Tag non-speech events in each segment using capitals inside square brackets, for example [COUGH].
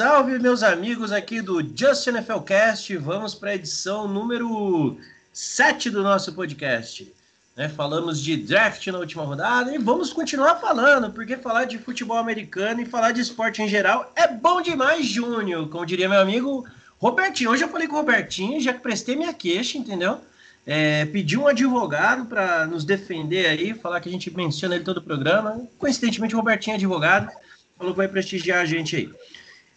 salve, meus amigos aqui do Just NFL Cast. Vamos para a edição número 7 do nosso podcast. Né, falamos de draft na última rodada e vamos continuar falando, porque falar de futebol americano e falar de esporte em geral é bom demais, Júnior, como diria meu amigo Robertinho. Hoje eu falei com o Robertinho, já que prestei minha queixa, entendeu? É, pedi um advogado para nos defender aí, falar que a gente menciona ele todo o programa. Coincidentemente, o Robertinho é advogado, falou que vai prestigiar a gente aí.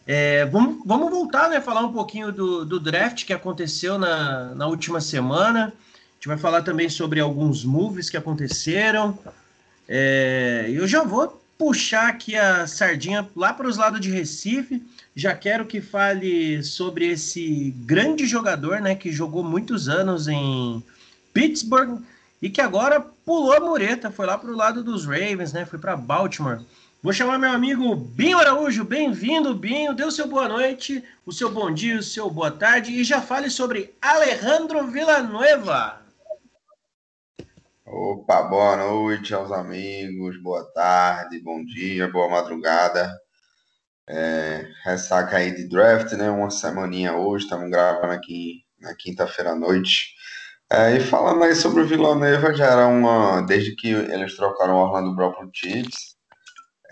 É, vamos, vamos voltar, né? Falar um pouquinho do, do draft que aconteceu na, na última semana. A gente vai falar também sobre alguns moves que aconteceram. É, eu já vou puxar aqui a sardinha lá para os lados de Recife. Já quero que fale sobre esse grande jogador, né? Que jogou muitos anos em Pittsburgh e que agora pulou a mureta, foi lá para o lado dos Ravens, né? Foi para Baltimore. Vou chamar meu amigo Binho Araújo. Bem-vindo, Binho. Dê o seu boa noite, o seu bom dia, o seu boa tarde e já fale sobre Alejandro Villanueva. Opa, boa noite aos amigos, boa tarde, bom dia, boa madrugada. É, ressaca aí de draft, né? Uma semaninha hoje, estamos gravando aqui na quinta-feira à noite. É, e falando aí sobre o Villanueva, já era uma. Desde que eles trocaram o Orlando Brown pro Chiefs,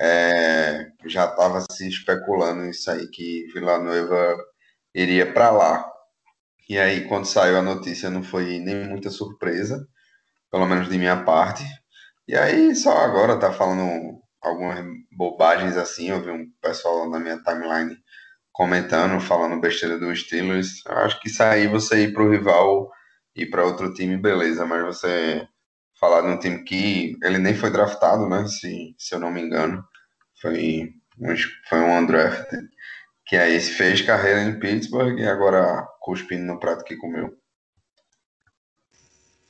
é, já estava se especulando isso aí, que Villanueva iria para lá. E aí, quando saiu a notícia, não foi nem muita surpresa, pelo menos de minha parte. E aí, só agora tá falando algumas bobagens assim. Eu vi um pessoal na minha timeline comentando, falando besteira do Steelers. Eu acho que aí, você ir pro rival e para outro time, beleza, mas você falar de um time que ele nem foi draftado, né? Se, se eu não me engano. Foi, foi um undrafted. Que aí fez carreira em Pittsburgh e agora cuspindo no prato que comeu.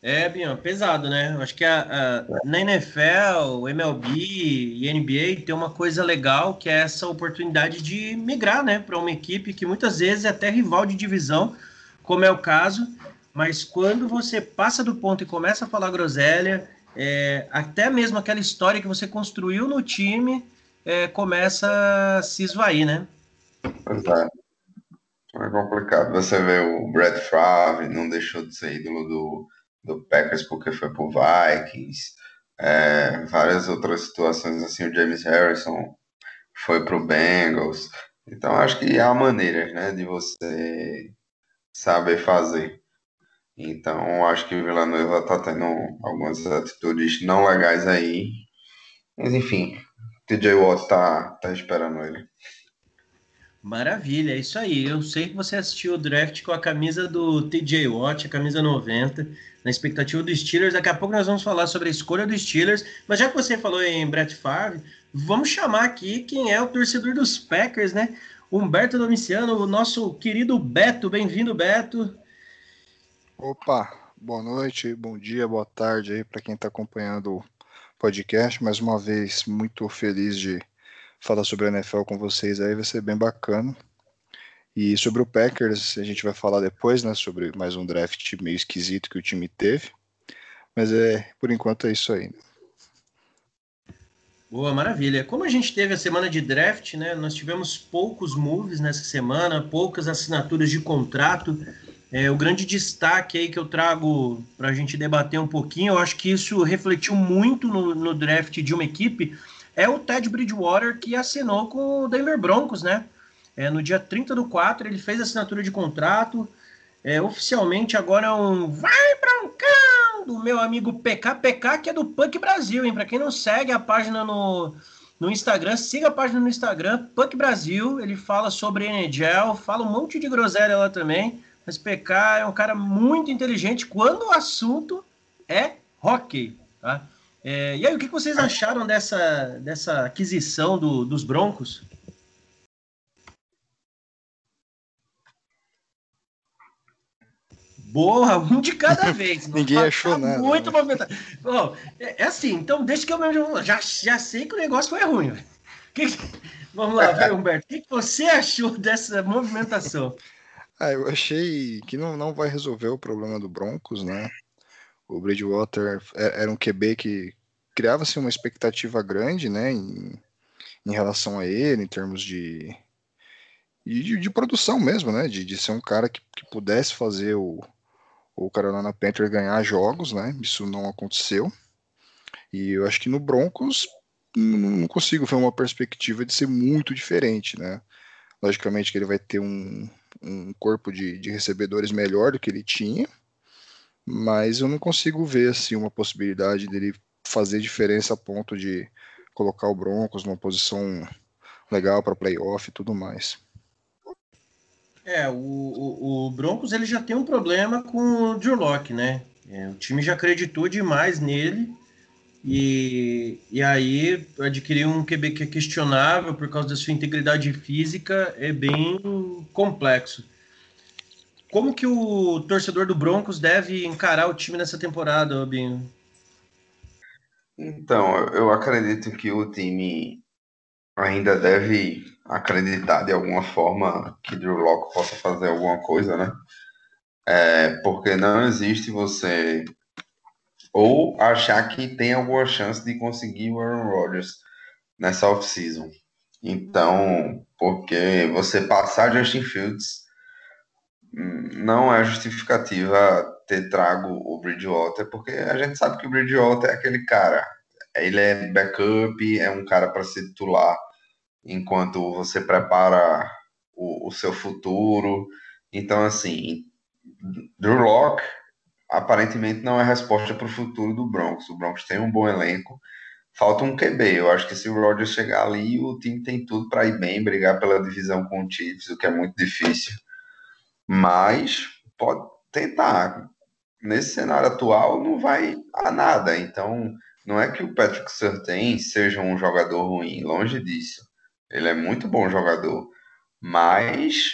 É, Bian, pesado, né? Acho que a, a, na NFL, MLB e NBA tem uma coisa legal que é essa oportunidade de migrar, né, para uma equipe que muitas vezes é até rival de divisão, como é o caso, mas quando você passa do ponto e começa a falar groselha, é, até mesmo aquela história que você construiu no time é, começa a se esvair, né? Pois é. É complicado. Você vê o Brad Favre, não deixou de ser ídolo do, do Packers porque foi pro Vikings. É, várias outras situações assim, o James Harrison foi pro Bengals. Então acho que há maneiras, né, de você saber fazer. Então acho que o Villanueva tá tendo algumas atitudes não legais aí. Mas enfim, TJ Watt tá, tá esperando ele. Maravilha, é isso aí. Eu sei que você assistiu o draft com a camisa do TJ Watt, a camisa 90, na expectativa dos Steelers. Daqui a pouco nós vamos falar sobre a escolha dos Steelers. Mas já que você falou em Brett Favre, vamos chamar aqui quem é o torcedor dos Packers, né? Humberto Domiciano, o nosso querido Beto. Bem-vindo, Beto. Opa, boa noite, bom dia, boa tarde aí para quem está acompanhando podcast. Mais uma vez, muito feliz de falar sobre a NFL com vocês aí, vai ser bem bacana. E sobre o Packers, a gente vai falar depois, né, sobre mais um draft meio esquisito que o time teve. Mas é, por enquanto é isso aí. Boa, maravilha. Como a gente teve a semana de draft, né, nós tivemos poucos moves nessa semana, poucas assinaturas de contrato. É, o grande destaque aí que eu trago para a gente debater um pouquinho, eu acho que isso refletiu muito no, no, draft de uma equipe, é o Ted Bridgewater que assinou com o Denver Broncos, né? É, no dia 30 do 4 ele fez assinatura de contrato, é, oficialmente agora é um vai Broncão do meu amigo PK, PK que é do Punk Brasil, hein? Para quem não segue a página no, no Instagram, siga a página no Instagram, Punk Brasil, ele fala sobre NHL, fala um monte de groselha lá também, mas PK é um cara muito inteligente quando o assunto é hockey. Tá? É, e aí, o que vocês acharam dessa, dessa aquisição do, dos Broncos? Boa, um de cada [LAUGHS] vez. Ninguém tá, achou tá nada. Muito né? movimentado. Bom, é, é, assim, então deixa que eu mesmo já, já sei que o negócio foi ruim. [LAUGHS] Que, vamos lá, vai, Humberto. O que, que você achou dessa movimentação? Ah, eu achei que não, não vai resolver o problema do Broncos, né? O Bridgewater é, era um QB que criava-se uma expectativa grande, né, em, em relação a ele, em termos de, de, de, produção mesmo, né? De, de ser um cara que, que pudesse fazer o, o Carolina Panthers ganhar jogos, né? Isso não aconteceu. E eu acho que no Broncos não consigo ver uma perspectiva de ser muito diferente, né? Logicamente que ele vai ter um, um corpo de, de recebedores melhor do que ele tinha, mas eu não consigo ver assim uma possibilidade dele fazer diferença a ponto de colocar o Broncos numa posição legal para playoff e tudo mais. É, o, o, o, Broncos ele já tem um problema com o Drew Locke, né? É, o time já acreditou demais nele e, e aí adquirir um QB que é questionável por causa da sua integridade física é bem complexo. Como que o torcedor do Broncos deve encarar o time nessa temporada, Binho? Então, eu acredito que o time ainda deve acreditar de alguma forma que Drew Locke possa fazer alguma coisa, né? É, porque não existe você ou achar que tem alguma chance de conseguir o Aaron Rodgers nessa off-season. Então, porque você passar Justin Fields hum, não é justificativa ter trago o Bridgewater, porque a gente sabe que o Bridgewater é aquele cara. Ele é backup, é um cara para ser titular enquanto você prepara o, o seu futuro. Então, assim, Drew Locke aparentemente não é resposta para o futuro do Broncos. O Broncos tem um bom elenco, falta um QB. Eu acho que se o Rodgers chegar ali, o time tem tudo para ir bem, brigar pela divisão com o Chiefs, o que é muito difícil. Mas pode tentar. Nesse cenário atual, não vai a nada. Então, não é que o Patrick Surtain seja um jogador ruim, longe disso. Ele é muito bom jogador. Mas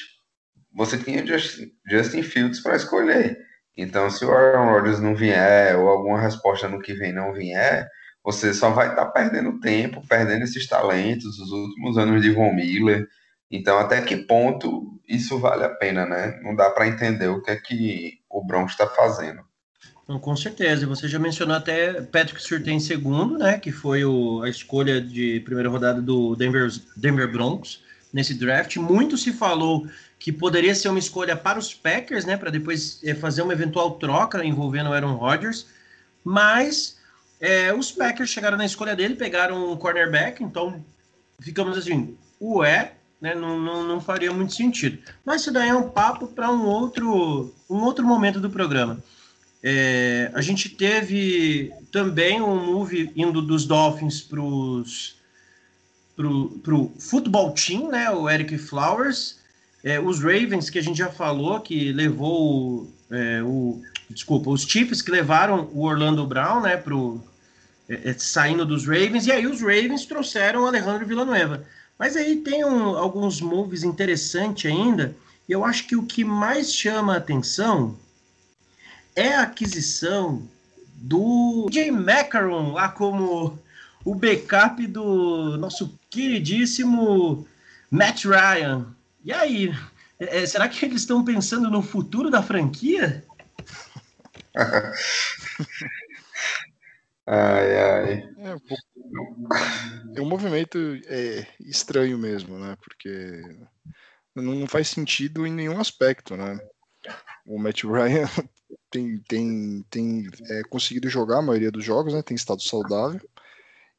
você tinha Justin Fields para escolher. Então, se o Aaron Rodgers não vier, ou alguma resposta no que vem não vier, você só vai estar tá perdendo tempo, perdendo esses talentos, os últimos anos de Von Miller. Então, até que ponto isso vale a pena, né? Não dá para entender o que é que o Broncos está fazendo. com certeza. Você já mencionou até Patrick Surtain segundo, né? Que foi o, a escolha de primeira rodada do Denver, Denver Broncos nesse draft. Muito se falou que poderia ser uma escolha para os Packers, né, para depois é, fazer uma eventual troca envolvendo o Aaron Rodgers, mas é, os Packers chegaram na escolha dele, pegaram um cornerback, então ficamos assim, ué, né, não, não, não faria muito sentido. Mas isso daí é um papo para um outro, um outro momento do programa. É, a gente teve também um move indo dos Dolphins para o futebol team, né, o Eric Flowers, é, os Ravens, que a gente já falou, que levou é, o. Desculpa, os Chiefs que levaram o Orlando Brown, né, pro, é, é, saindo dos Ravens, e aí os Ravens trouxeram o Alejandro Villanueva. Mas aí tem um, alguns moves interessantes ainda, e eu acho que o que mais chama a atenção é a aquisição do Jay Macaron, lá como o backup do nosso queridíssimo Matt Ryan. E aí, é, será que eles estão pensando no futuro da franquia? [LAUGHS] ai, ai. É um, pouco... é um movimento é, estranho mesmo, né? Porque não faz sentido em nenhum aspecto, né? O Matt Ryan [LAUGHS] tem, tem, tem é, conseguido jogar a maioria dos jogos, né? Tem estado saudável.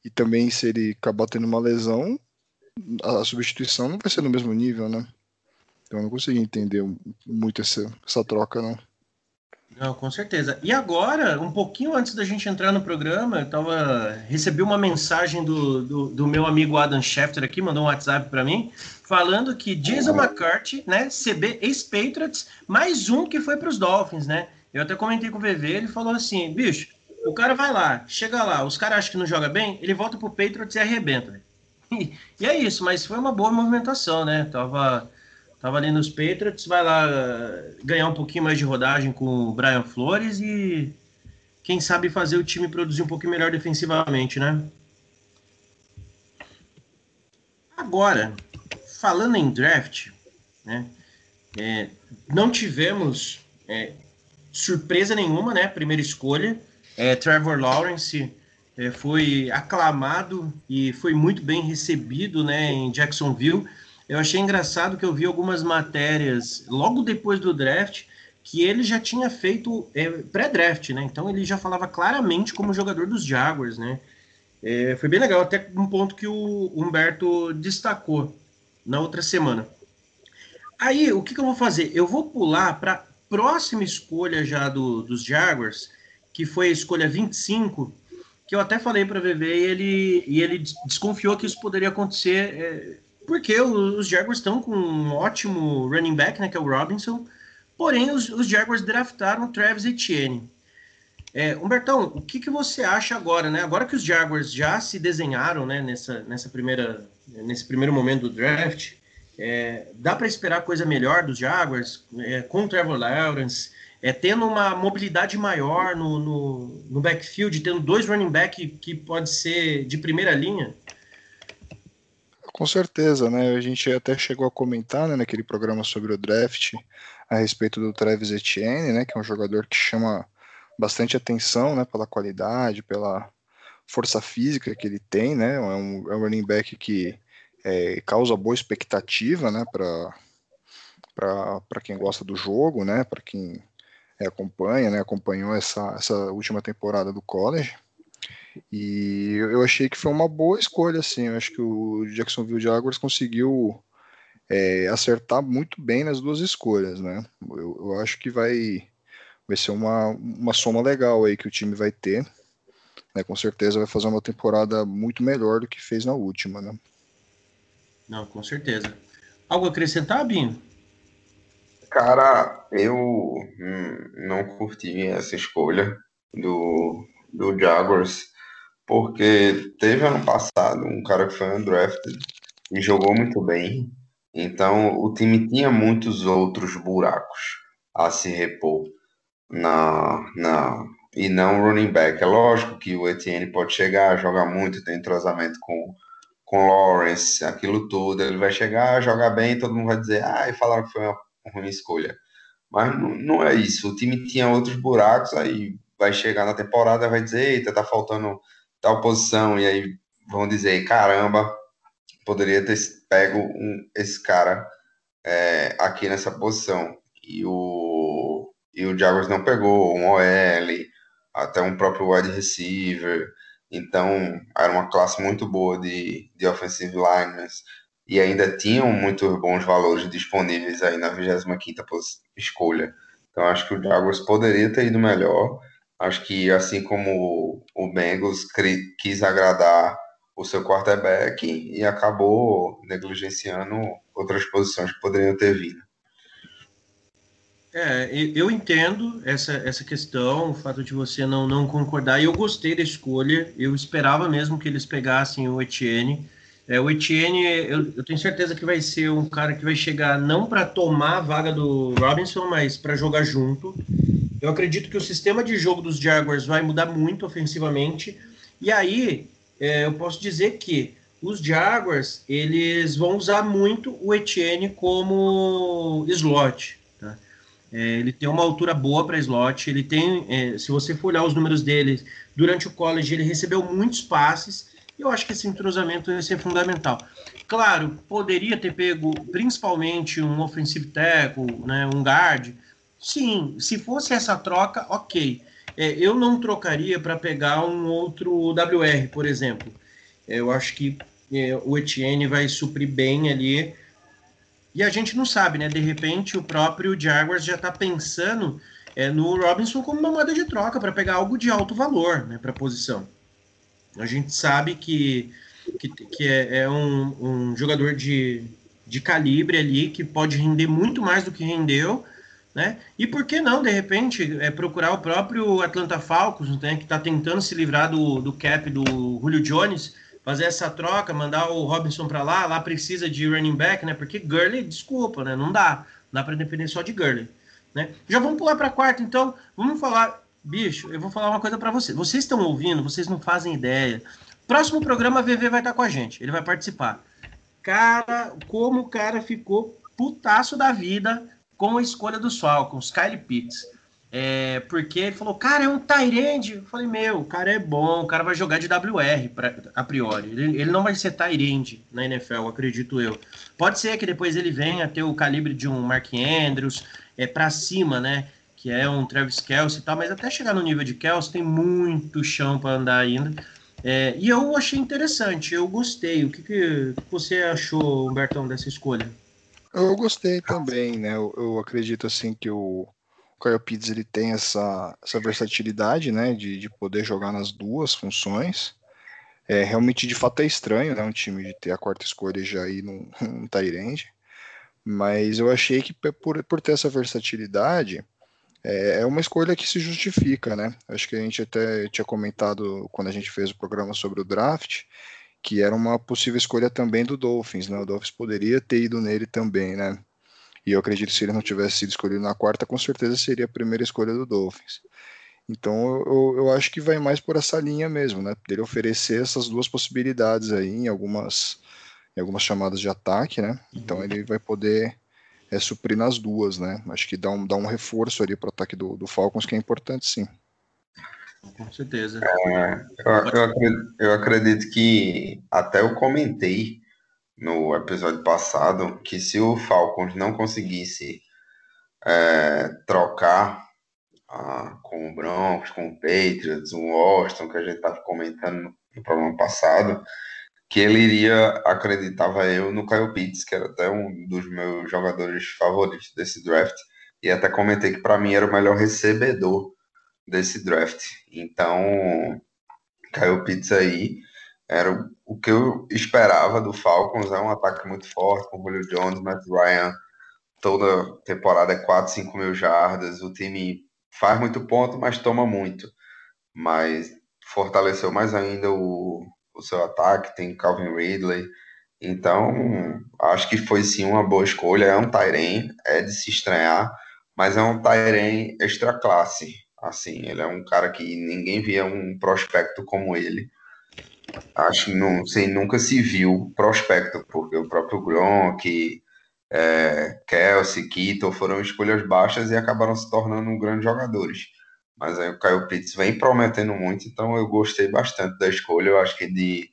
E também, se ele acabar tendo uma lesão, a substituição não vai ser no mesmo nível, né? Então eu não consegui entender muito essa, essa troca, não. Não, com certeza. E agora, um pouquinho antes da gente entrar no programa, eu tava, recebi uma mensagem do, do, do meu amigo Adam Schefter aqui, mandou um WhatsApp para mim, falando que Jason McCarthy, né, CB ex-Patriots, mais um que foi para os Dolphins, né? Eu até comentei com o VV, ele falou assim, bicho, o cara vai lá, chega lá, os caras acham que não joga bem, ele volta pro Patriots e arrebenta. E, e é isso, mas foi uma boa movimentação, né? Tava Tava ali nos Patriots, vai lá uh, ganhar um pouquinho mais de rodagem com o Brian Flores e quem sabe fazer o time produzir um pouquinho melhor defensivamente, né? Agora, falando em draft, né? É, não tivemos é, surpresa nenhuma, né? Primeira escolha, é, Trevor Lawrence é, foi aclamado e foi muito bem recebido, né? Em Jacksonville eu achei engraçado que eu vi algumas matérias logo depois do draft que ele já tinha feito é, pré-draft, né? Então ele já falava claramente como jogador dos Jaguars, né? É, foi bem legal, até um ponto que o Humberto destacou na outra semana. Aí, o que, que eu vou fazer? Eu vou pular para próxima escolha já do, dos Jaguars, que foi a escolha 25, que eu até falei para VV e ele, e ele desconfiou que isso poderia acontecer, é, porque os Jaguars estão com um ótimo running back, né, que é o Robinson, porém os, os Jaguars draftaram o Travis Etienne. É, Humbertão, o que, que você acha agora, né? Agora que os Jaguars já se desenharam, né, nessa, nessa primeira, nesse primeiro momento do draft, é, dá para esperar coisa melhor dos Jaguars é, com o Trevor Lawrence, é, tendo uma mobilidade maior no, no, no backfield, tendo dois running back que pode ser de primeira linha? Com certeza, né? A gente até chegou a comentar né, naquele programa sobre o draft a respeito do Travis Etienne, né? Que é um jogador que chama bastante atenção, né? Pela qualidade, pela força física que ele tem, né? É um, é um running back que é, causa boa expectativa, né? Para para quem gosta do jogo, né? Para quem é, acompanha, né? Acompanhou essa, essa última temporada do college. E eu achei que foi uma boa escolha, assim. Eu acho que o Jacksonville Jaguars conseguiu é, acertar muito bem nas duas escolhas, né? Eu, eu, acho que vai, vai ser uma, uma soma legal aí que o time vai ter. Né? Com certeza vai fazer uma temporada muito melhor do que fez na última, né? Não, com certeza. Algo a acrescentar, Binho? Cara, eu hum, não curti essa escolha do, do Jaguars porque teve ano passado um cara que foi undrafted e jogou muito bem. Então o time tinha muitos outros buracos a se repor na, na e não running back. É lógico que o Etienne pode chegar, jogar muito, tem entrosamento com com Lawrence, aquilo tudo, ele vai chegar, jogar bem, todo mundo vai dizer, ah, e falaram que foi uma ruim escolha. Mas não, não é isso. O time tinha outros buracos, aí vai chegar na temporada, vai dizer, eita, tá faltando tal posição, e aí vão dizer, caramba, poderia ter pego um, esse cara é, aqui nessa posição. E o, e o Jaguars não pegou, um OL, até um próprio wide receiver. Então, era uma classe muito boa de, de offensive liners. E ainda tinham muitos bons valores disponíveis aí na 25ª escolha. Então, acho que o Jaguars poderia ter ido melhor. Acho que assim como o Bengals quis agradar o seu quarterback e acabou negligenciando outras posições que poderiam ter vindo. É, eu entendo essa, essa questão, o fato de você não, não concordar, eu gostei da escolha, eu esperava mesmo que eles pegassem o Etienne. É, o Etienne, eu, eu tenho certeza que vai ser um cara que vai chegar não para tomar a vaga do Robinson, mas para jogar junto. Eu acredito que o sistema de jogo dos Jaguars vai mudar muito ofensivamente. E aí, é, eu posso dizer que os Jaguars eles vão usar muito o Etienne como slot. Tá? É, ele tem uma altura boa para slot. Ele tem, é, se você for olhar os números dele durante o college, ele recebeu muitos passes. Eu acho que esse entrosamento vai ser fundamental. Claro, poderia ter pego principalmente um offensive tackle, né, um guard, Sim, se fosse essa troca, ok. É, eu não trocaria para pegar um outro WR, por exemplo. É, eu acho que é, o Etienne vai suprir bem ali. E a gente não sabe, né? De repente o próprio Jaguars já está pensando é, no Robinson como uma moeda de troca para pegar algo de alto valor né, para a posição. A gente sabe que, que, que é, é um, um jogador de, de calibre ali que pode render muito mais do que rendeu né? E por que não, de repente, é, procurar o próprio Atlanta Falcons, né, que está tentando se livrar do, do cap do Julio Jones, fazer essa troca, mandar o Robinson para lá, lá precisa de running back, né? Porque Gurley, desculpa, né? Não dá, não dá para depender só de Gurley, né? Já vamos pular para quarta, então, vamos falar, bicho, eu vou falar uma coisa para vocês. Vocês estão ouvindo, vocês não fazem ideia. Próximo programa a VV vai estar com a gente, ele vai participar. Cara, como o cara ficou putaço da vida com a escolha dos Falcons, Kyle Pitts. É, porque ele falou, cara, é um Tyrande. Eu falei, meu, o cara é bom, o cara vai jogar de WR pra, a priori. Ele, ele não vai ser Tyrande na NFL, acredito eu. Pode ser que depois ele venha ter o calibre de um Mark Andrews, é para cima, né? Que é um Travis Kelsey e tal, mas até chegar no nível de Kelsey tem muito chão para andar ainda. É, e eu achei interessante, eu gostei. O que, que você achou, Humbertão, dessa escolha? Eu gostei também, né? Eu, eu acredito assim que o Kyle Pitts ele tem essa, essa versatilidade, né? De, de poder jogar nas duas funções. É, realmente, de fato, é estranho, né? Um time de ter a quarta escolha já aí num, [LAUGHS] num Tyrande. Mas eu achei que por, por ter essa versatilidade, é, é uma escolha que se justifica, né? Acho que a gente até tinha comentado quando a gente fez o programa sobre o draft, que era uma possível escolha também do Dolphins, né? O Dolphins poderia ter ido nele também, né? E eu acredito que se ele não tivesse sido escolhido na quarta, com certeza seria a primeira escolha do Dolphins. Então eu, eu acho que vai mais por essa linha mesmo, né? Dele oferecer essas duas possibilidades aí em algumas, em algumas chamadas de ataque, né? Então uhum. ele vai poder é, suprir nas duas, né? Acho que dá um, dá um reforço ali para o ataque do, do Falcons, que é importante sim. Com certeza. É, eu, eu, acredito, eu, acredito, que até eu comentei no episódio passado que se o Falcons não conseguisse é, trocar ah, com o Broncos, com o Patriots, o Washington, que a gente estava comentando no programa passado, que ele iria, acreditava eu, no Kyle Pitts, que era até um dos meus jogadores favoritos desse draft, e até comentei que para mim era o melhor recebedor desse draft. Então, Kyle Pitts aí era o que eu esperava do Falcons, é um ataque muito forte, com o Julio Jones, Matt Ryan, toda temporada é 4, 5 mil jardas, o time faz muito ponto, mas toma muito, mas fortaleceu mais ainda o, o seu ataque, tem Calvin Ridley. Então, acho que foi sim uma boa escolha. É um Tyrene, é de se estranhar, mas é um Tyrene extra classe. Assim, ele é um cara que ninguém via um prospecto como ele. Acho que não sei, nunca se viu prospecto, porque o próprio Gronk, é, Kelsey, Kittle foram escolhas baixas e acabaram se tornando grandes jogadores. Mas aí o Kyle Pitts vem prometendo muito, então eu gostei bastante da escolha. Eu acho que de,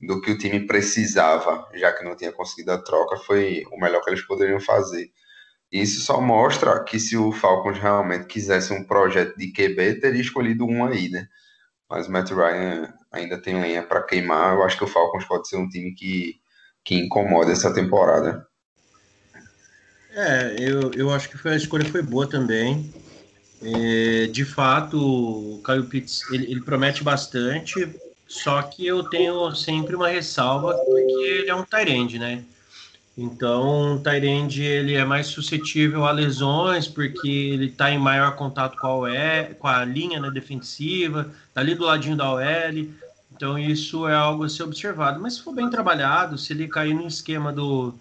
do que o time precisava, já que não tinha conseguido a troca, foi o melhor que eles poderiam fazer. Isso só mostra que se o Falcons realmente quisesse um projeto de QB, teria escolhido um aí, né? Mas o Matt Ryan ainda tem lenha para queimar. Eu acho que o Falcons pode ser um time que, que incomoda essa temporada. É, eu, eu acho que foi, a escolha foi boa também. É, de fato, o Caio Pitts ele, ele, promete bastante, só que eu tenho sempre uma ressalva porque ele é um Tyrande, né? Então, o Tyrande ele é mais suscetível a lesões porque ele está em maior contato com a, OL, com a linha né, defensiva, tá ali do ladinho da OL. Então, isso é algo a ser observado. Mas se for bem trabalhado, se ele cair no esquema do,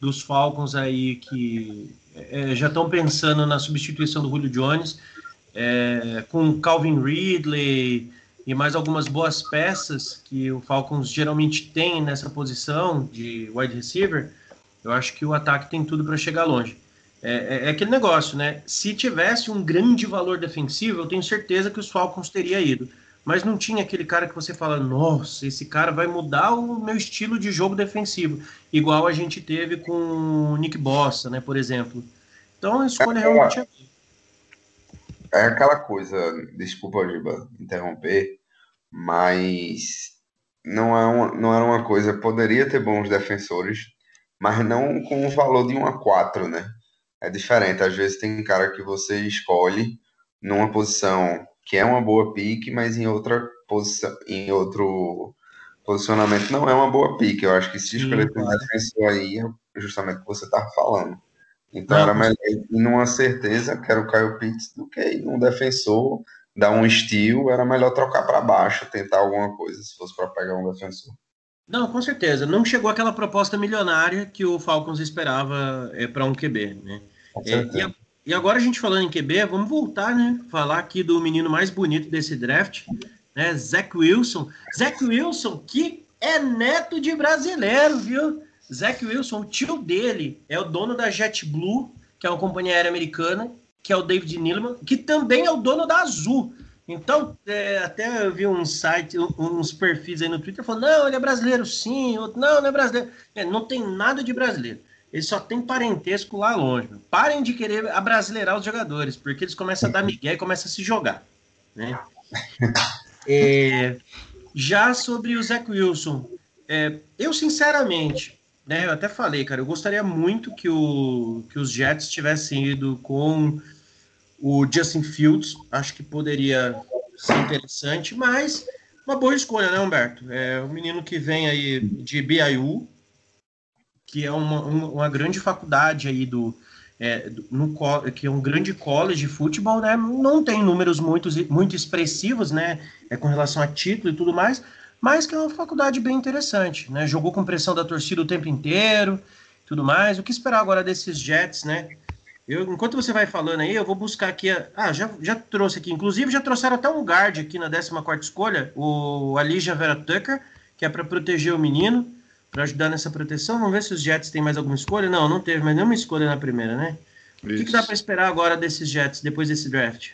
dos Falcons aí que é, já estão pensando na substituição do Julio Jones, é, com Calvin Ridley e mais algumas boas peças que o Falcons geralmente tem nessa posição de wide receiver, eu acho que o ataque tem tudo para chegar longe. É, é, é, aquele negócio, né? Se tivesse um grande valor defensivo, eu tenho certeza que os Falcons teria ido. Mas não tinha aquele cara que você fala, nossa, esse cara vai mudar o meu estilo de jogo defensivo, igual a gente teve com o Nick Bossa, né, por exemplo. Então a escolha é, realmente é. É aquela coisa, desculpa, Giba, interromper, mas não, é uma, não era uma coisa. Poderia ter bons defensores, mas não com o valor de 1 a 4, né? É diferente. Às vezes tem cara que você escolhe numa posição que é uma boa pique, mas em outra posição, em outro posicionamento não é uma boa pique. Eu acho que se escolher um defensor aí, é justamente o que você estava falando. Então não, era melhor ir numa certeza, que era o Caio Pitts, do que ir num defensor, dar um estilo, era melhor trocar para baixo, tentar alguma coisa, se fosse para pegar um defensor. Não, com certeza. Não chegou aquela proposta milionária que o Falcons esperava é, para um QB, né? É, e, e, agora a gente falando em QB, vamos voltar, né? Falar aqui do menino mais bonito desse draft, né? Zach Wilson. Zach Wilson, que é neto de brasileiro, viu? Zach Wilson, o tio dele, é o dono da JetBlue, que é uma companhia aérea americana, que é o David Neeleman, que também é o dono da Azul. Então, é, até eu vi um site, uns perfis aí no Twitter falando, não, ele é brasileiro sim, outro, não, não é brasileiro. É, não tem nada de brasileiro. Ele só tem parentesco lá longe. Parem de querer abrasileirar os jogadores, porque eles começam a dar migué e começam a se jogar. Né? [LAUGHS] É, já sobre o Zach Wilson, é, eu sinceramente, né, eu até falei, cara, eu gostaria muito que, o, que os Jets tivessem ido com o Justin Fields, acho que poderia ser interessante, mas uma boa escolha, né, Humberto? É um menino que vem aí de BYU, que é uma, uma grande faculdade aí do, é, no, que é um grande college de futebol, né? Não tem números muito, muito expressivos, né? É, com relação a título e tudo mais, mas que é uma faculdade bem interessante, né? Jogou com pressão da torcida o tempo inteiro, tudo mais. O que esperar agora desses Jets, né? Eu, enquanto você vai falando aí, eu vou buscar aqui. A, ah, já, já trouxe aqui. Inclusive, já trouxeram até um guard aqui na 14 escolha, o Alicia Vera Tucker, que é para proteger o menino, para ajudar nessa proteção. Vamos ver se os Jets têm mais alguma escolha. Não, não teve mais nenhuma escolha na primeira, né? Isso. O que, que dá para esperar agora desses Jets, depois desse draft?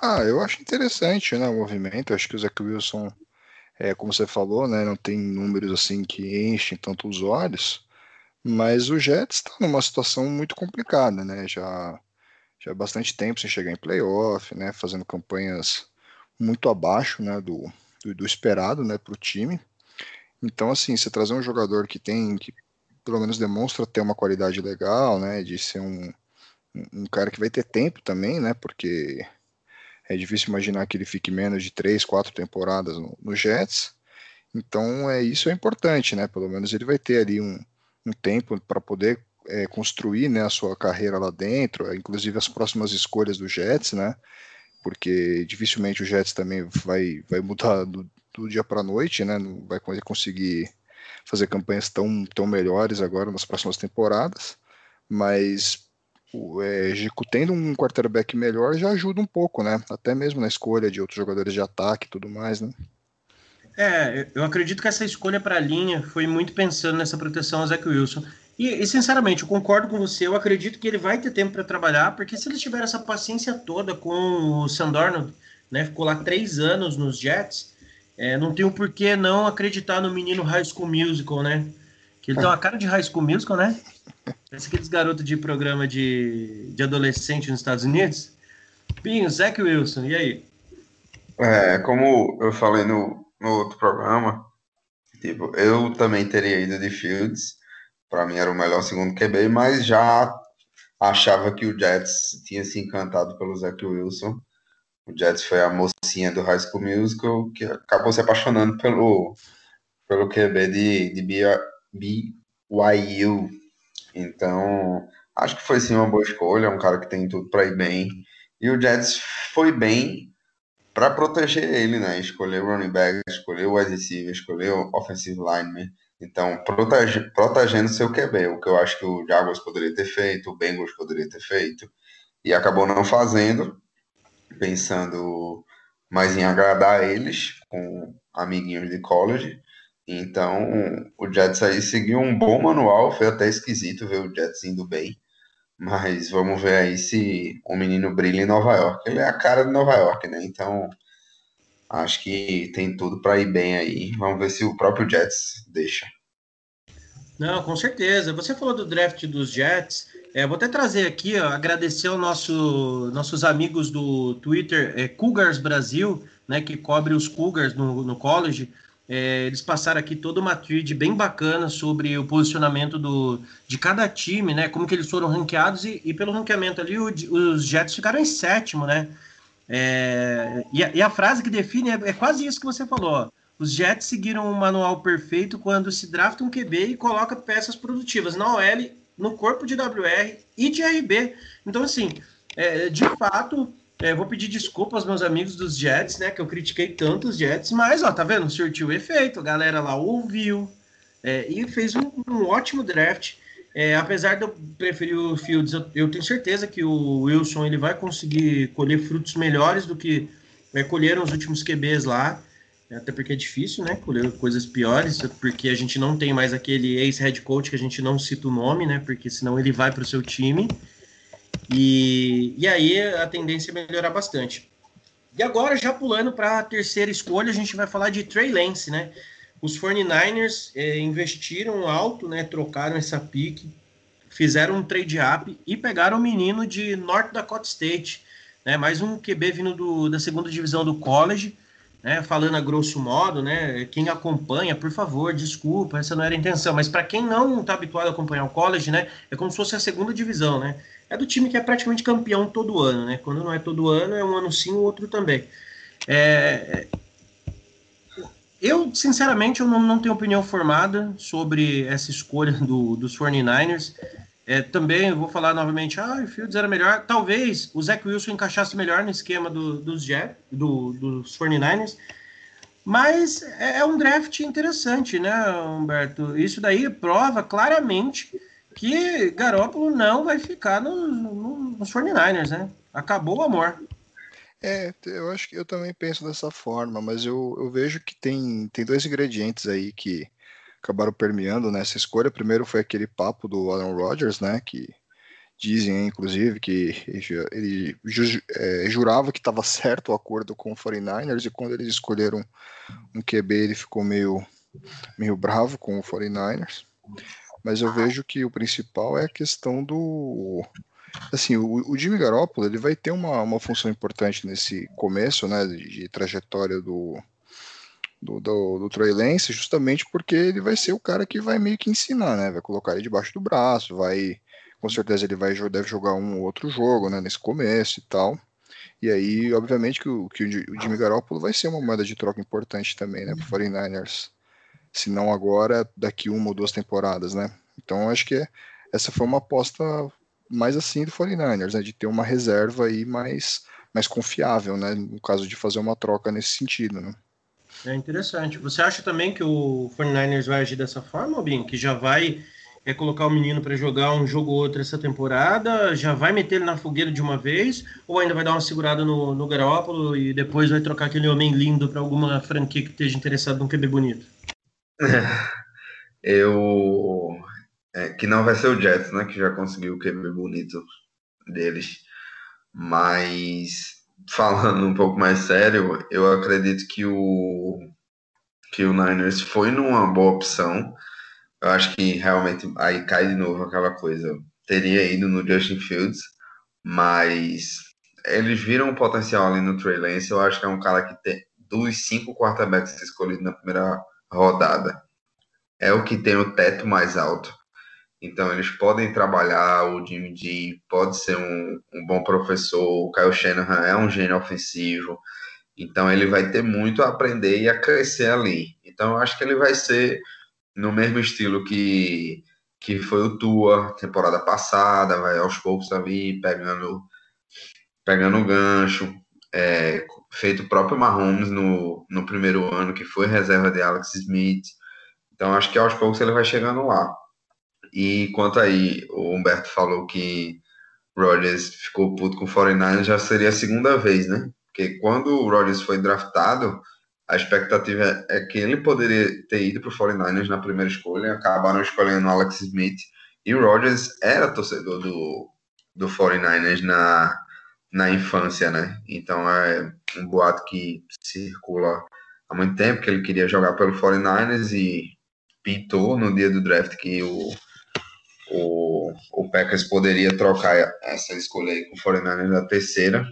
Ah, eu acho interessante né, o movimento. Acho que o Zach Wilson, é, como você falou, né, não tem números assim que enchem tanto os olhos. Mas o Jets está numa situação muito complicada, né? Já, já há bastante tempo sem chegar em playoff, né? Fazendo campanhas muito abaixo, né? Do, do, do esperado, né? Para o time. Então, assim, você trazer um jogador que tem, que pelo menos demonstra ter uma qualidade legal, né? De ser um, um cara que vai ter tempo também, né? Porque é difícil imaginar que ele fique menos de três, quatro temporadas no, no Jets. Então, é isso é importante, né? Pelo menos ele vai ter ali um um tempo para poder é, construir né, a sua carreira lá dentro, inclusive as próximas escolhas do Jets, né? Porque dificilmente o Jets também vai, vai mudar do, do dia para a noite, né? Não vai conseguir fazer campanhas tão, tão melhores agora nas próximas temporadas, mas é, tendo um quarterback melhor já ajuda um pouco, né? Até mesmo na escolha de outros jogadores de ataque e tudo mais, né? É, eu acredito que essa escolha para a linha foi muito pensando nessa proteção ao Zach Wilson. E, e, sinceramente, eu concordo com você. Eu acredito que ele vai ter tempo para trabalhar, porque se ele tiver essa paciência toda com o Sandorno, né, ficou lá três anos nos Jets, é, não tem o um porquê não acreditar no menino High School Musical, né? Que ele tem uma cara de High School Musical, né? Parece aqueles garotos de programa de, de adolescente nos Estados Unidos. Pinho, Zach Wilson, e aí? É, como eu falei no, no outro programa, tipo, eu também teria ido de Fields, para mim era o melhor segundo QB, mas já achava que o Jets tinha se encantado pelo Zach Wilson. O Jets foi a mocinha do High School Musical que acabou se apaixonando pelo, pelo QB de, de BYU. Então, acho que foi sim uma boa escolha, um cara que tem tudo para ir bem. E o Jets foi bem para proteger ele, né? Escolher o running back, escolher o wide receiver, escolher o offensive lineman. Então, protege, protegendo seu QB, o que eu acho que o Jaguars poderia ter feito, o Bengals poderia ter feito, e acabou não fazendo, pensando mais em agradar eles, com amiguinhos de college. Então, o Jets aí seguiu um bom manual, foi até esquisito ver o Jets indo bem. Mas vamos ver aí se o menino brilha em Nova York. Ele é a cara de Nova York, né? Então acho que tem tudo para ir bem aí. Vamos ver se o próprio Jets deixa. Não, com certeza. Você falou do draft dos Jets. É, vou até trazer aqui, ó, agradecer aos nosso, nossos amigos do Twitter, é, Cougars Brasil, né, que cobre os Cougars no, no college. É, eles passaram aqui toda uma trilha bem bacana sobre o posicionamento do, de cada time, né? Como que eles foram ranqueados e, e pelo ranqueamento ali o, os Jets ficaram em sétimo, né? É, e, a, e, a, frase que define é, é, quase isso que você falou. Os Jets seguiram um manual perfeito quando se drafta um QB e coloca peças produtivas na OL, no corpo de WR e de RB. Então, assim, é, de fato, é, vou pedir desculpa aos meus amigos dos Jets, né? Que eu critiquei tanto os Jets, mas ó, tá vendo? Surtiu efeito, a galera lá ouviu é, e fez um, um ótimo draft. É, apesar de eu preferir o Fields, eu, eu, tenho certeza que o Wilson ele vai conseguir colher frutos melhores do que é, colheram os últimos QBs lá. Até porque é difícil, né? Colher coisas piores, porque a gente não tem mais aquele ex-head coach que a gente não cita o nome, né? Porque senão ele vai para o seu time. E, e aí a tendência é melhorar bastante. E agora, já pulando para a terceira escolha, a gente vai falar de Trey Lance, né? Os 49ers é, investiram alto, né? Trocaram essa pique, fizeram um trade up e pegaram o menino de North Dakota State, né? Mais um QB vindo do, da segunda divisão do college né, falando a grosso modo, né, quem acompanha, por favor, desculpa, essa não era a intenção, mas para quem não está habituado a acompanhar o college, né, é como se fosse a segunda divisão, né, é do time que é praticamente campeão todo ano, né, quando não é todo ano, é um ano sim, o outro também. É... Eu, sinceramente, eu não, não tenho opinião formada sobre essa escolha do, dos 49ers, é, também vou falar novamente, ah, o Fields era melhor. Talvez o Zach Wilson encaixasse melhor no esquema do, dos Jet, do, dos 49ers. Mas é, é, um draft interessante, né, Humberto? Isso daí prova claramente que Garoppolo não vai ficar no, no, nos 49ers, né? Acabou o amor. É, eu acho que eu também penso dessa forma, mas eu, eu vejo que tem, tem dois ingredientes aí que, acabaram permeando nessa escolha. Primeiro foi aquele papo do Aaron Rodgers, né, que dizem, inclusive, que ele é, jurava que estava certo o acordo com o 49ers e quando eles escolheram um QB ele ficou meio, meio bravo com o 49ers. Mas eu vejo que o principal é a questão do assim, o, o Jimmy Garoppolo ele vai ter uma, uma função importante nesse começo, né, de, de trajetória do, do, do, do Trey Lance, justamente porque ele vai ser o cara que vai meio que ensinar, né? Vai colocar ele debaixo do braço, vai. Com certeza ele vai, deve jogar um ou outro jogo, né? Nesse começo e tal. E aí, obviamente, que o, que o Jimmy Garoppolo vai ser uma moeda de troca importante também, né? Para 49ers. Se não agora, daqui uma ou duas temporadas, né? Então, acho que essa foi uma aposta mais assim do 49ers, né? De ter uma reserva aí mais, mais confiável, né? No caso de fazer uma troca nesse sentido, né? É interessante. Você acha também que o 49ers vai agir dessa forma, Albin? Que já vai é, colocar o menino para jogar um jogo ou outro essa temporada? Já vai meter ele na fogueira de uma vez? Ou ainda vai dar uma segurada no, no Garópolo e depois vai trocar aquele homem lindo para alguma franquia que esteja interessado num QB bonito? Eu. É, que não vai ser o Jets, né? Que já conseguiu o QB bonito deles. Mas falando um pouco mais sério, eu acredito que o que o Niners foi numa boa opção. Eu acho que realmente aí cai de novo aquela coisa. Teria ido no Justin Fields, mas eles viram o potencial ali no Trey Lance. Eu acho que é um cara que tem dos cinco quarterbacks escolhidos na primeira rodada. É o que tem o teto mais alto. Então eles podem trabalhar, o Jimmy G pode ser um, um bom professor, o Kyle Shanahan é um gênio ofensivo, então ele vai ter muito a aprender e a crescer ali. Então eu acho que ele vai ser no mesmo estilo que, que foi o Tua temporada passada, vai aos poucos ali pegando pegando o gancho, é, feito o próprio Mahomes no, no primeiro ano, que foi reserva de Alex Smith. Então acho que aos poucos ele vai chegando lá. E quanto aí, o Humberto falou que Rodgers ficou puto com o 49ers, já seria a segunda vez, né? Porque quando o Rodgers foi draftado, a expectativa é que ele poderia ter ido para o 49ers na primeira escolha, acabaram escolhendo Alex Smith, e o Rodgers era torcedor do, do 49ers na, na infância, né? Então é um boato que circula há muito tempo que ele queria jogar pelo 49ers e pintou no dia do draft que o o, o Packers poderia trocar essa escolha aí com o 49ers na terceira.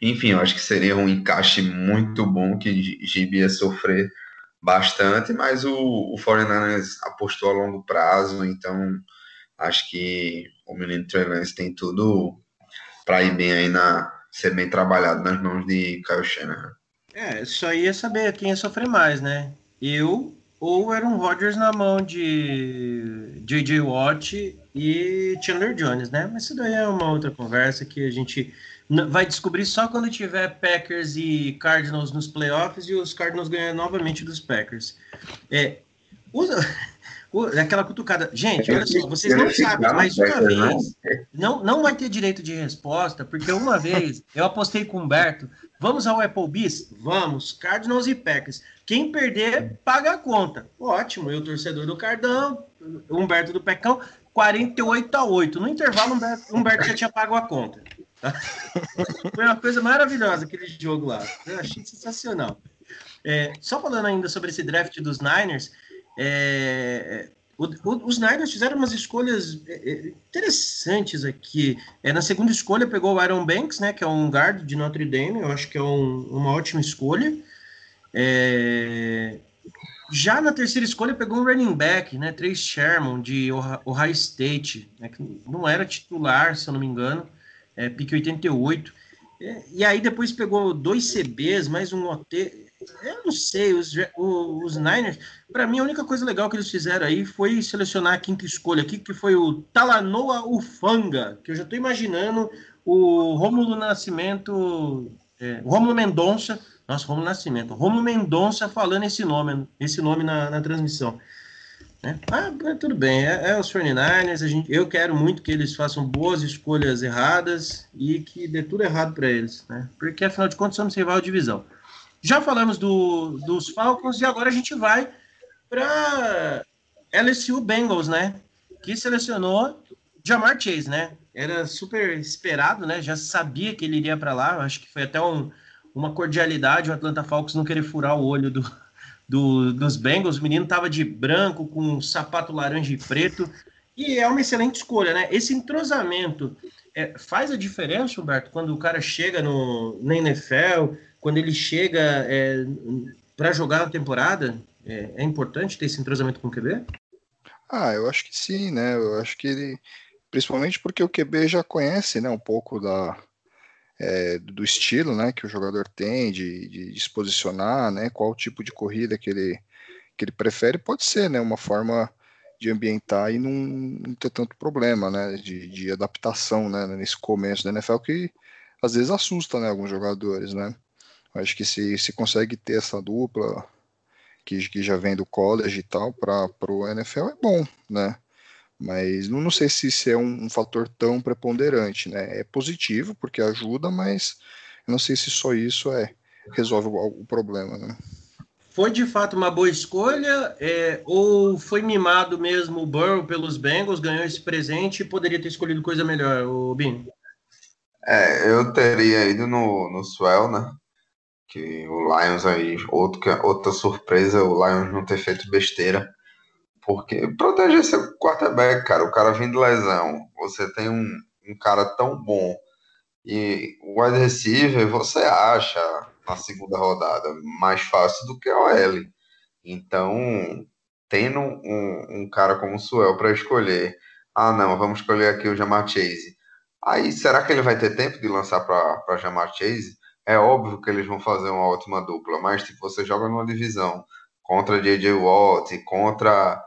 Enfim, eu acho que seria um encaixe muito bom que Gibi ia sofrer bastante, mas o, o 49ers apostou a longo prazo, então acho que o menino Trey Lance tem tudo para ir bem aí na ser bem trabalhado nas mãos de Kyle Shanahan. É, só ia saber quem ia sofrer mais, né? Eu ou Aaron Rodgers na mão de J.J. Watt e Chandler Jones, né? Mas isso daí é uma outra conversa que a gente vai descobrir só quando tiver Packers e Cardinals nos playoffs e os Cardinals ganhar novamente dos Packers. É, aquela cutucada. Gente, olha só, vocês não sabem, mas uma vez não, não vai ter direito de resposta, porque uma vez [LAUGHS] eu apostei com o Humberto Vamos ao Applebee's? Vamos. Cardinals e Packers. Quem perder, paga a conta. Ótimo. Eu, torcedor do Cardão, Humberto do Pecão, 48 a 8. No intervalo, o Humberto já tinha pago a conta. [LAUGHS] Foi uma coisa maravilhosa aquele jogo lá. Eu achei sensacional. É, só falando ainda sobre esse draft dos Niners, é, o, os Niners fizeram umas escolhas é, é, interessantes aqui. É, na segunda escolha pegou o Aaron Banks, né, que é um guard de Notre Dame, eu acho que é um, uma ótima escolha. É, já na terceira escolha pegou um running back, né, Trace Sherman de Ohio State, né, que não era titular, se eu não me engano, é, pique 88. É, e aí depois pegou dois CBs, mais um OT. Eu não sei, os, os Niners, para mim a única coisa legal que eles fizeram aí foi selecionar a quinta escolha aqui, que foi o Talanoa Ufanga, que eu já estou imaginando o Rômulo Nascimento, é, Rômulo Mendonça, nossa, Rômulo Nascimento, Rômulo Mendonça falando esse nome, esse nome na, na transmissão. Né? Ah, tudo bem, é, é os 49ers, a gente, eu quero muito que eles façam boas escolhas erradas e que dê tudo errado para eles, né? Porque afinal de contas somos rival de divisão. Já falamos do, dos Falcons e agora a gente vai para LSU Bengals, né? Que selecionou Jamar Chase, né? Era super esperado, né? Já sabia que ele iria para lá. Acho que foi até um, uma cordialidade o Atlanta Falcons não querer furar o olho do, do, dos Bengals. O menino tava de branco, com um sapato laranja e preto. E é uma excelente escolha, né? Esse entrosamento é, faz a diferença, Humberto, quando o cara chega no, na NFL, quando ele chega é, para jogar a temporada? É, é, importante ter esse entrosamento com o QB? Ah, eu acho que sim, né? Eu acho que ele. Principalmente porque o QB já conhece né, um pouco da, é, do estilo né, que o jogador tem, de, de, de, se posicionar, né, qual tipo de corrida que ele, que ele prefere, pode ser né, uma forma de ambientar e não, não ter tanto problema né, de, de adaptação né, nesse começo da NFL que às vezes assusta né, alguns jogadores. Né? Acho que se, se consegue ter essa dupla que, que já vem do college e tal para o NFL é bom, né? Mas não, não sei se isso é um, um, fator tão preponderante, né? É positivo porque ajuda, mas eu não sei se só isso é resolve o, o problema, né? Foi de fato uma boa escolha é, ou foi mimado mesmo o Burrow pelos Bengals, ganhou esse presente e poderia ter escolhido coisa melhor, o Bin? É, eu teria ido no, no Swell, né? Que o Lions aí, outro, outra surpresa, o Lions não ter feito besteira porque proteger seu quarterback, cara, o cara de lesão, você tem um, um cara tão bom e o wide receiver você acha na segunda rodada mais fácil do que o L. Então, tendo um, um cara como o Suel para escolher, ah não, vamos escolher aqui o Jamar Chase. Aí, será que ele vai ter tempo de lançar para Jamar Chase? É óbvio que eles vão fazer uma ótima dupla, mas tipo, você joga numa divisão contra J.J. Watt, contra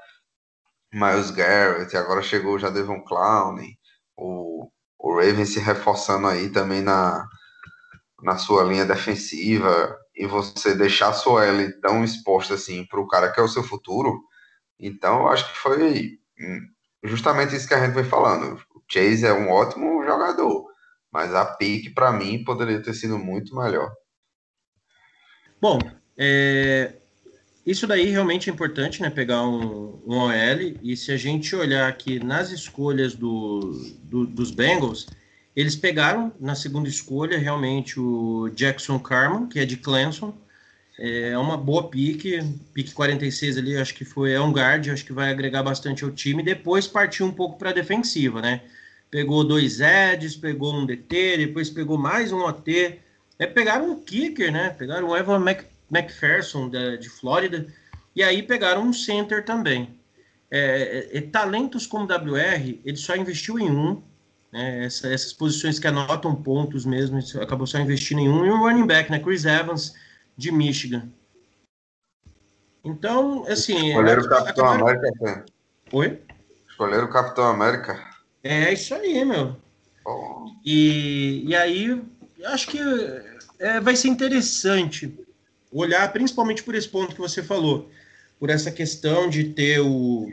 Miles Garrett, agora chegou já Devon Clowney, o, o Raven se reforçando aí também na, na sua linha defensiva, e você deixar a sua L tão exposta assim para o cara que é o seu futuro, então eu acho que foi hum, justamente isso que a gente vem falando. O Chase é um ótimo jogador, mas a pique para mim poderia ter sido muito melhor. Bom, é, isso daí realmente é importante, né? Pegar um, um OL. E se a gente olhar aqui nas escolhas do, do, dos Bengals, eles pegaram na segunda escolha realmente o Jackson Carman, que é de Clemson. É uma boa pique, pique 46 ali, acho que foi é um guard, acho que vai agregar bastante ao time. Depois partiu um pouco para a defensiva, né? Pegou dois Eds, pegou um DT, depois pegou mais um OT. É, pegaram um kicker, né? Pegaram o Evan Mc, McPherson, de, de Flórida, e aí pegaram um center também. É, é, é talentos como WR, ele só investiu em um, né, essa, essas posições que anotam pontos mesmo, acabou só investindo em um, e um running back, né, Chris Evans, de Michigan. Então, assim... Escolheram o Capitão acabaram... América, Oi? Escolheram o Capitão América. É isso aí, meu. Oh. E, e aí, acho que é, vai ser interessante olhar principalmente por esse ponto que você falou, por essa questão de ter, o,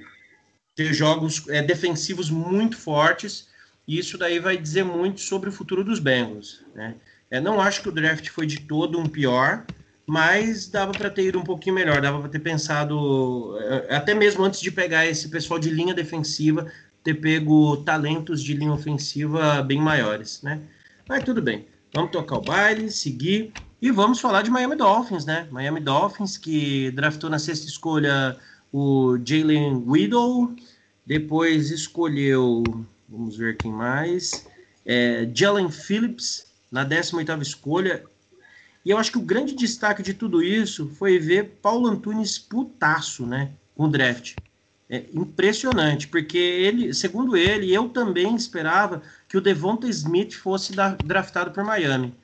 ter jogos é, defensivos muito fortes, e isso daí vai dizer muito sobre o futuro dos Bengals. Né? É, não acho que o draft foi de todo um pior, mas dava para ter ido um pouquinho melhor, dava para ter pensado, é, até mesmo antes de pegar esse pessoal de linha defensiva, ter pego talentos de linha ofensiva bem maiores, né? Mas tudo bem. Vamos tocar o baile, seguir e vamos falar de Miami Dolphins, né? Miami Dolphins que draftou na sexta escolha o Jalen Widow, depois escolheu, vamos ver quem mais, é, Jalen Phillips na 18ª escolha. E eu acho que o grande destaque de tudo isso foi ver Paulo Antunes putaço, né, com o draft. É impressionante, porque ele, segundo ele, eu também esperava que o Devonta Smith fosse da, draftado por Miami.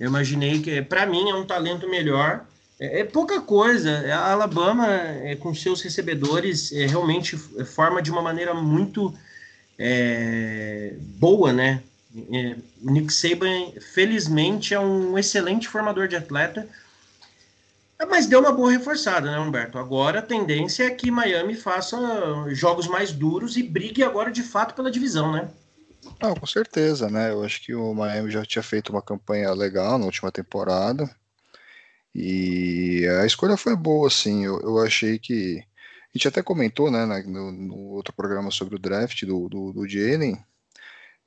Eu imaginei que, para mim, é um talento melhor. É, é pouca coisa. A Alabama, é, com seus recebedores, é, realmente forma de uma maneira muito é, boa, né? É, Nick Saban, felizmente, é um excelente formador de atleta, mas deu uma boa reforçada, né, Humberto? Agora a tendência é que Miami faça jogos mais duros e brigue agora de fato pela divisão, né? Não, com certeza, né? Eu acho que o Miami já tinha feito uma campanha legal na última temporada. E a escolha foi boa, assim. Eu, eu achei que. A gente até comentou, né, no, no outro programa sobre o draft do, do, do Jalen.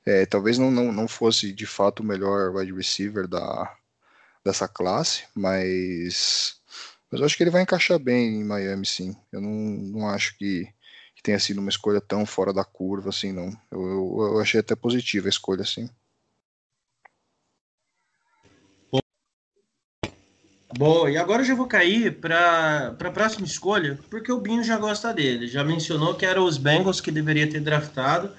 É, talvez não, não, não fosse de fato o melhor wide receiver da, dessa classe, mas mas eu acho que ele vai encaixar bem em Miami, sim. Eu não, não acho que, que tenha sido uma escolha tão fora da curva, assim, não. Eu, eu, eu achei até positiva a escolha, sim. Bom, e agora eu já vou cair para a próxima escolha, porque o Binho já gosta dele. Já mencionou que eram os Bengals que deveria ter draftado.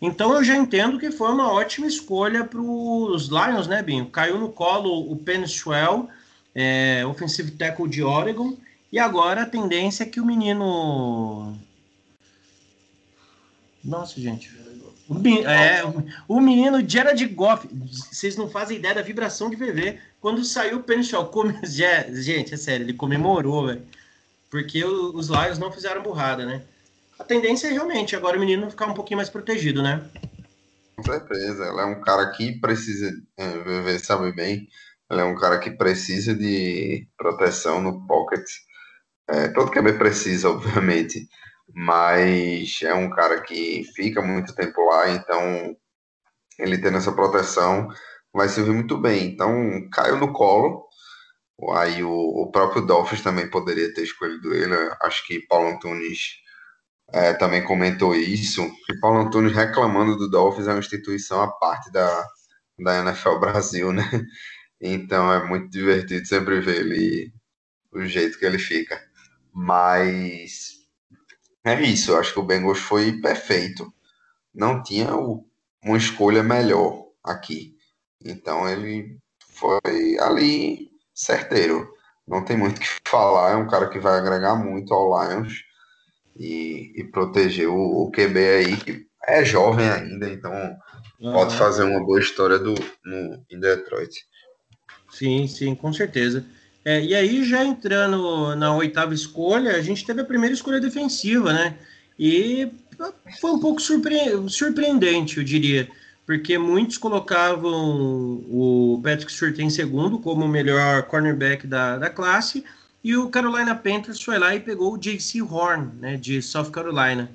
Então eu já entendo que foi uma ótima escolha para os Lions, né, Binho? Caiu no colo o Penn Swell é, offensive tackle de Oregon. E agora a tendência é que o menino. Nossa, gente. O, é, o menino Gerard Goff. Vocês não fazem ideia da vibração de VV. Quando saiu o Penchal, come... [LAUGHS] gente, é sério, ele comemorou, velho. Porque os Lions não fizeram burrada, né? A tendência é realmente agora o menino ficar um pouquinho mais protegido, né? Com certeza. Ela é um cara que precisa, é, VV sabe bem, ele é um cara que precisa de proteção no pocket. É, todo QB precisa, [LAUGHS] obviamente, mas é um cara que fica muito tempo lá, então ele tendo essa proteção vai servir muito bem. Então caiu no colo. Aí o, o próprio Dolphins também poderia ter escolhido ele. Acho que Paulo Antunes é, também comentou isso. E Paulo Antunes reclamando do Dolphins é uma instituição à parte da, da NFL Brasil, né? Então é muito divertido sempre ver ele, o jeito que ele fica. Mas é isso, eu acho que o Bengals foi perfeito. Não tinha o, uma escolha melhor aqui. Então ele foi ali certeiro. Não tem muito o que falar. É um cara que vai agregar muito ao Lions e, e proteger o, o QB aí, que é jovem ainda, então uhum. pode fazer uma boa história do, no, em Detroit. Sim, sim, com certeza. É, e aí, já entrando na oitava escolha, a gente teve a primeira escolha defensiva, né? E foi um pouco surpre surpreendente, eu diria, porque muitos colocavam o Patrick Surtain em segundo como o melhor cornerback da, da classe, e o Carolina Panthers foi lá e pegou o J.C. Horn, né, de South Carolina.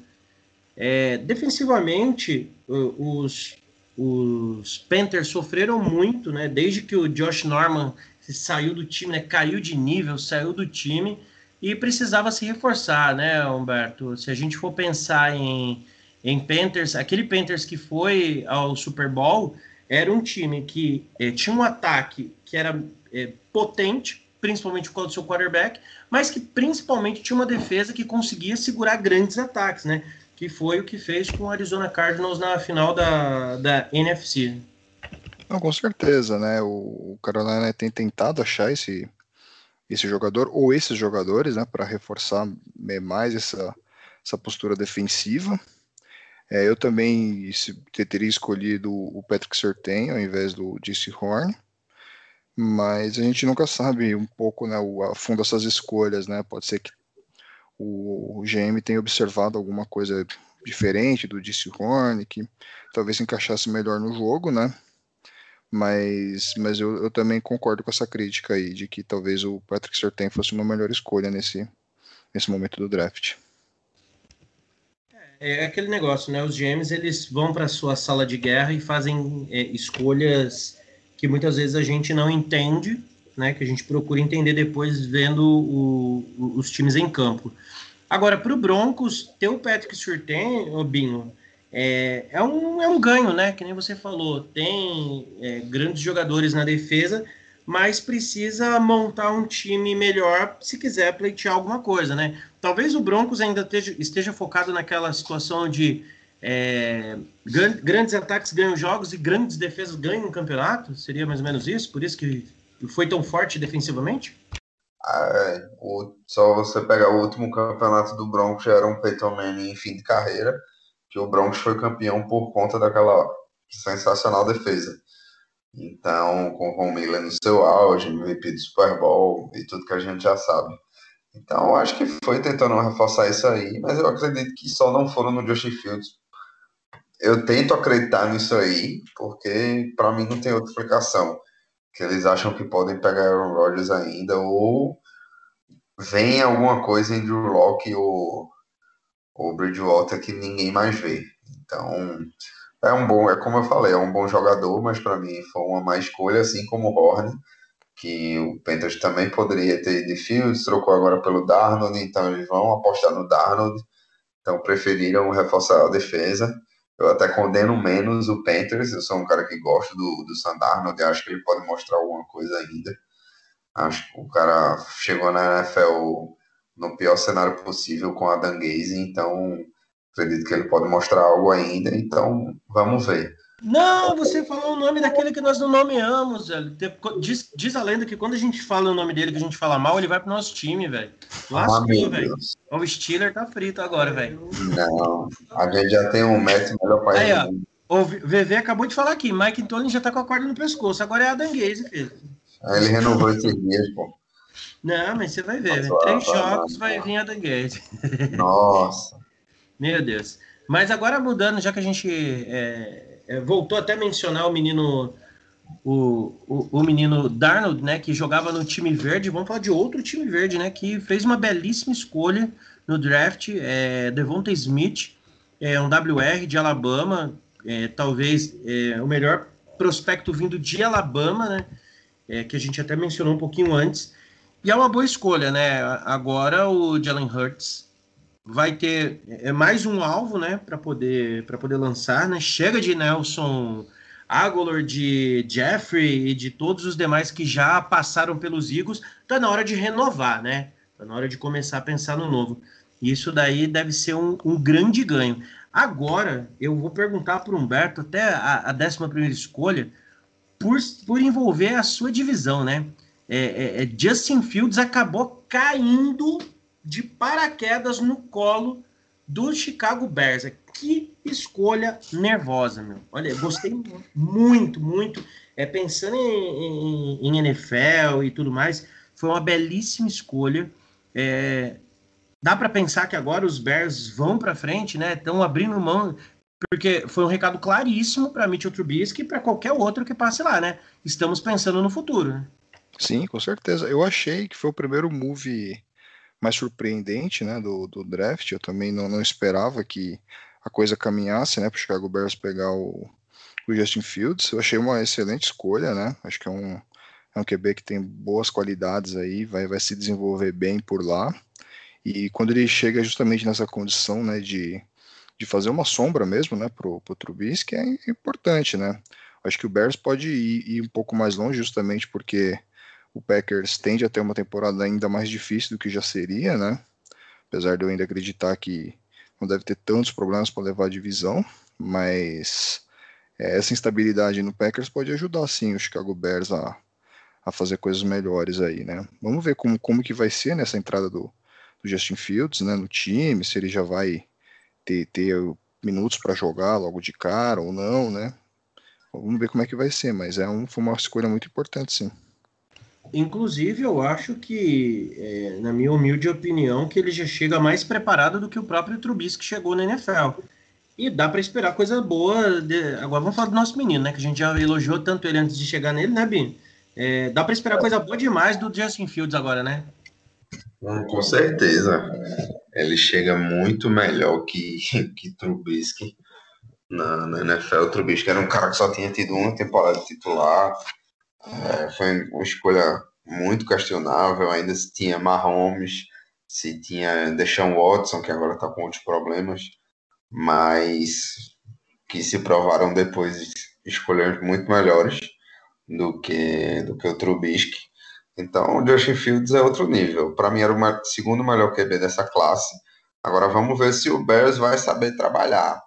É, defensivamente, os, os Panthers sofreram muito, né? Desde que o Josh Norman saiu do time, né? Caiu de nível, saiu do time e precisava se reforçar, né, Humberto? Se a gente for pensar em, em Panthers, aquele Panthers que foi ao Super Bowl era um time que eh, tinha um ataque que era eh, potente, principalmente por causa do seu quarterback, mas que principalmente tinha uma defesa que conseguia segurar grandes ataques, né? Que foi o que fez com o Arizona Cardinals na final da, da NFC. Não, com certeza, né? O Carolina tem tentado achar esse, esse jogador ou esses jogadores, né, para reforçar mais essa, essa postura defensiva. É, eu também teria escolhido o Patrick Surtain ao invés do DC Horn, mas a gente nunca sabe um pouco né, o, a fundo essas escolhas, né? Pode ser que o GM tem observado alguma coisa diferente do DC Horn, que talvez se encaixasse melhor no jogo, né? Mas, mas eu, eu também concordo com essa crítica aí, de que talvez o Patrick Surtain fosse uma melhor escolha nesse, nesse momento do draft. É, é aquele negócio, né? Os GMs eles vão para sua sala de guerra e fazem é, escolhas que muitas vezes a gente não entende, né? Que a gente procura entender depois vendo o, os times em campo. Agora, para o Broncos, ter o Patrick Surtain, o Binho, é, é, um, é um ganho, né? Que nem você falou. Tem é, grandes jogadores na defesa, mas precisa montar um time melhor se quiser pleitear alguma coisa, né? Talvez o Broncos ainda esteja, esteja focado naquela situação de é, grandes ataques ganham jogos e grandes defesas ganham um campeonato? Seria mais ou menos isso? Por isso que foi tão forte defensivamente? É, o, só você pegar o último campeonato do Broncos já era um Peyton Manning em fim de carreira, que o Broncos foi campeão por conta daquela sensacional defesa. Então, com o Miller no seu auge, MVP do Super Bowl e tudo que a gente já sabe. Então, acho que foi tentando reforçar isso aí, mas eu acredito que só não foram no Justin Fields. Eu tento acreditar nisso aí, porque para mim não tem outra explicação. Que eles acham que podem pegar Aaron Rodgers ainda, ou vem alguma coisa em Drew Locke ou, ou Bridgewater que ninguém mais vê. Então, é um bom, é como eu falei, é um bom jogador, mas para mim foi uma má escolha, assim como o Horn, que o Panthers também poderia ter de Fields, trocou agora pelo Darnold, então eles vão apostar no Darnold, então preferiram reforçar a defesa. Eu até condeno menos o Panthers, eu sou um cara que gosta do, do Sam Darnold, e acho que ele pode mostrar alguma coisa ainda. Acho que o cara chegou na NFL no pior cenário possível com a Dan Gaze, então Acredito que ele pode mostrar algo ainda, então vamos ver. Não, você falou o nome daquele que nós não nomeamos, velho. Diz, diz a lenda que quando a gente fala o nome dele, que a gente fala mal, ele vai pro nosso time, velho. Lascou, ah, velho. O Steeler tá frito agora, velho. Não, a gente já tem um Messi melhor pai Aí, ó, o VV acabou de falar aqui, Mike Tony já tá com a corda no pescoço, agora é a Danguese, filho. Aí ele renovou esses dias, pô. Não, mas você vai ver, Nossa, três jogos vai vir a Danguese. Nossa. [LAUGHS] Meu Deus. Mas agora mudando, já que a gente é, voltou até a mencionar o menino o, o, o, menino Darnold, né, que jogava no time verde, vamos falar de outro time verde, né, que fez uma belíssima escolha no draft, é, Devonta Smith, é um WR de Alabama, é, talvez é, o melhor prospecto vindo de Alabama, né, é, que a gente até mencionou um pouquinho antes, e é uma boa escolha, né, agora o Jalen Hurts vai ter é mais um alvo, né, para poder para poder lançar, né? Chega de Nelson Aguilar, de Jeffrey e de todos os demais que já passaram pelos Eagles, tá na hora de renovar, né? Tá na hora de começar a pensar no novo. Isso daí deve ser um, um grande ganho. Agora, eu vou perguntar para o Humberto, até a, a 11 primeira escolha, por, por envolver a sua divisão, né? É, é, é Justin Fields acabou caindo de paraquedas no colo do Chicago Bears. Que escolha nervosa, meu. Olha, gostei muito, muito. É, pensando em, em, em NFL e tudo mais, foi uma belíssima escolha. É, dá para pensar que agora os Bears vão para frente, né? Estão abrindo mão, porque foi um recado claríssimo para Mitchell Trubisky e para qualquer outro que passe lá, né? Estamos pensando no futuro. Né? Sim, com certeza. Eu achei que foi o primeiro move mais surpreendente né, do, do draft. Eu também não, não esperava que a coisa caminhasse né, para o Chicago Bears pegar o, o Justin Fields. Eu achei uma excelente escolha, né? Acho que é um, é um QB que tem boas qualidades aí, vai, vai se desenvolver bem por lá. E quando ele chega justamente nessa condição né, de, de fazer uma sombra mesmo né, para o Trubisky, é importante, né? Acho que o Bears pode ir, ir um pouco mais longe justamente porque o Packers tende a ter uma temporada ainda mais difícil do que já seria, né? Apesar de eu ainda acreditar que não deve ter tantos problemas para levar a divisão, mas é, essa instabilidade no Packers pode ajudar sim o Chicago Bears a, a fazer coisas melhores aí, né? Vamos ver como, como que vai ser nessa entrada do, do Justin Fields, né, no time, se ele já vai ter, ter minutos para jogar logo de cara ou não, né? Vamos ver como é que vai ser, mas é um, foi uma escolha muito importante, sim. Inclusive, eu acho que, é, na minha humilde opinião, que ele já chega mais preparado do que o próprio Trubisky chegou na NFL. E dá para esperar coisa boa. De... Agora vamos falar do nosso menino, né? Que a gente já elogiou tanto ele antes de chegar nele, né, Bin? É, dá para esperar coisa boa demais do Justin Fields agora, né? Hum, com certeza. Ele chega muito melhor que, [LAUGHS] que Trubisky na, na NFL. O Trubisky era um cara que só tinha tido uma temporada titular. É, foi uma escolha muito questionável. Ainda se tinha Mahomes, se tinha Deshaun Watson, que agora está com outros problemas, mas que se provaram depois escolhas muito melhores do que, do que o Trubisky. Então, o Justin Fields é outro nível. Para mim, era o segundo melhor QB dessa classe. Agora, vamos ver se o Bears vai saber trabalhar.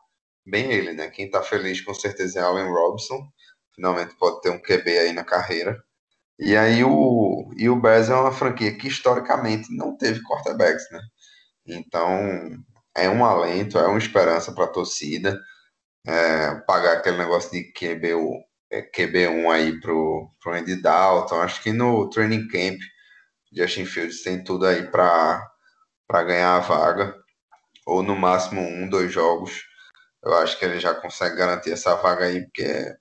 Bem ele, né? Quem está feliz com certeza é Allen Robinson. Finalmente pode ter um QB aí na carreira. E aí o, e o Bears é uma franquia que historicamente não teve quarterbacks, né? Então é um alento, é uma esperança para a torcida. É, pagar aquele negócio de QB, é, QB1 aí pro, pro Andy Dalton. Acho que no training camp, Justin Fields tem tudo aí para ganhar a vaga. Ou no máximo um, dois jogos. Eu acho que ele já consegue garantir essa vaga aí, porque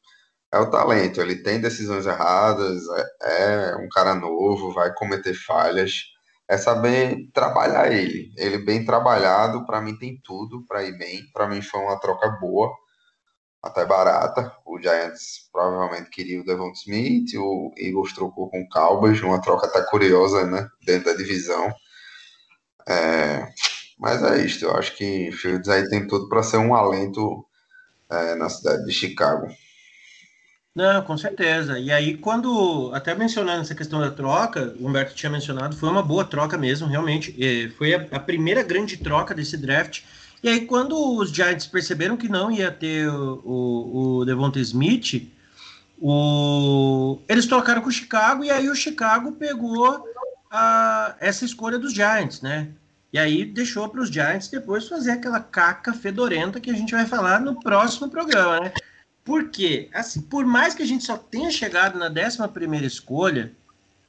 é, o talento. Ele tem decisões erradas, é, é um cara novo, vai cometer falhas. É saber trabalhar ele. Ele bem trabalhado, para mim tem tudo para ir bem. Para mim foi uma troca boa até barata. O Giants provavelmente queria o Devon Smith, o Eagles trocou com o Cowboys, uma troca até curiosa, né, dentro da divisão. É, mas é isso, eu acho que Fields aí tem tudo para ser um alento é, na cidade de Chicago. Não, com certeza. E aí, quando, até mencionando essa questão da troca, o Humberto tinha mencionado, foi uma boa troca mesmo, realmente. É, foi a, a primeira grande troca desse draft e aí, quando os Giants perceberam que não ia ter o, o, o Devonta Smith, o, eles trocaram com o Chicago, e aí o Chicago pegou a, essa escolha dos Giants, né? E aí deixou para os Giants depois fazer aquela caca fedorenta que a gente vai falar no próximo programa, né? Porque, assim, por mais que a gente só tenha chegado na 11 primeira escolha,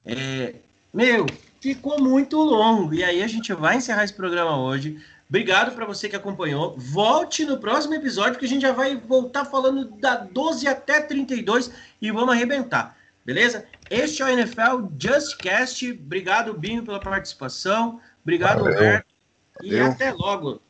é, meu, ficou muito longo. E aí a gente vai encerrar esse programa hoje. Obrigado para você que acompanhou. Volte no próximo episódio, que a gente já vai voltar falando da 12 até 32 e vamos arrebentar. Beleza? Este é o NFL Justcast. Obrigado, Binho, pela participação. Obrigado, Valeu. Roberto. E Valeu. até logo.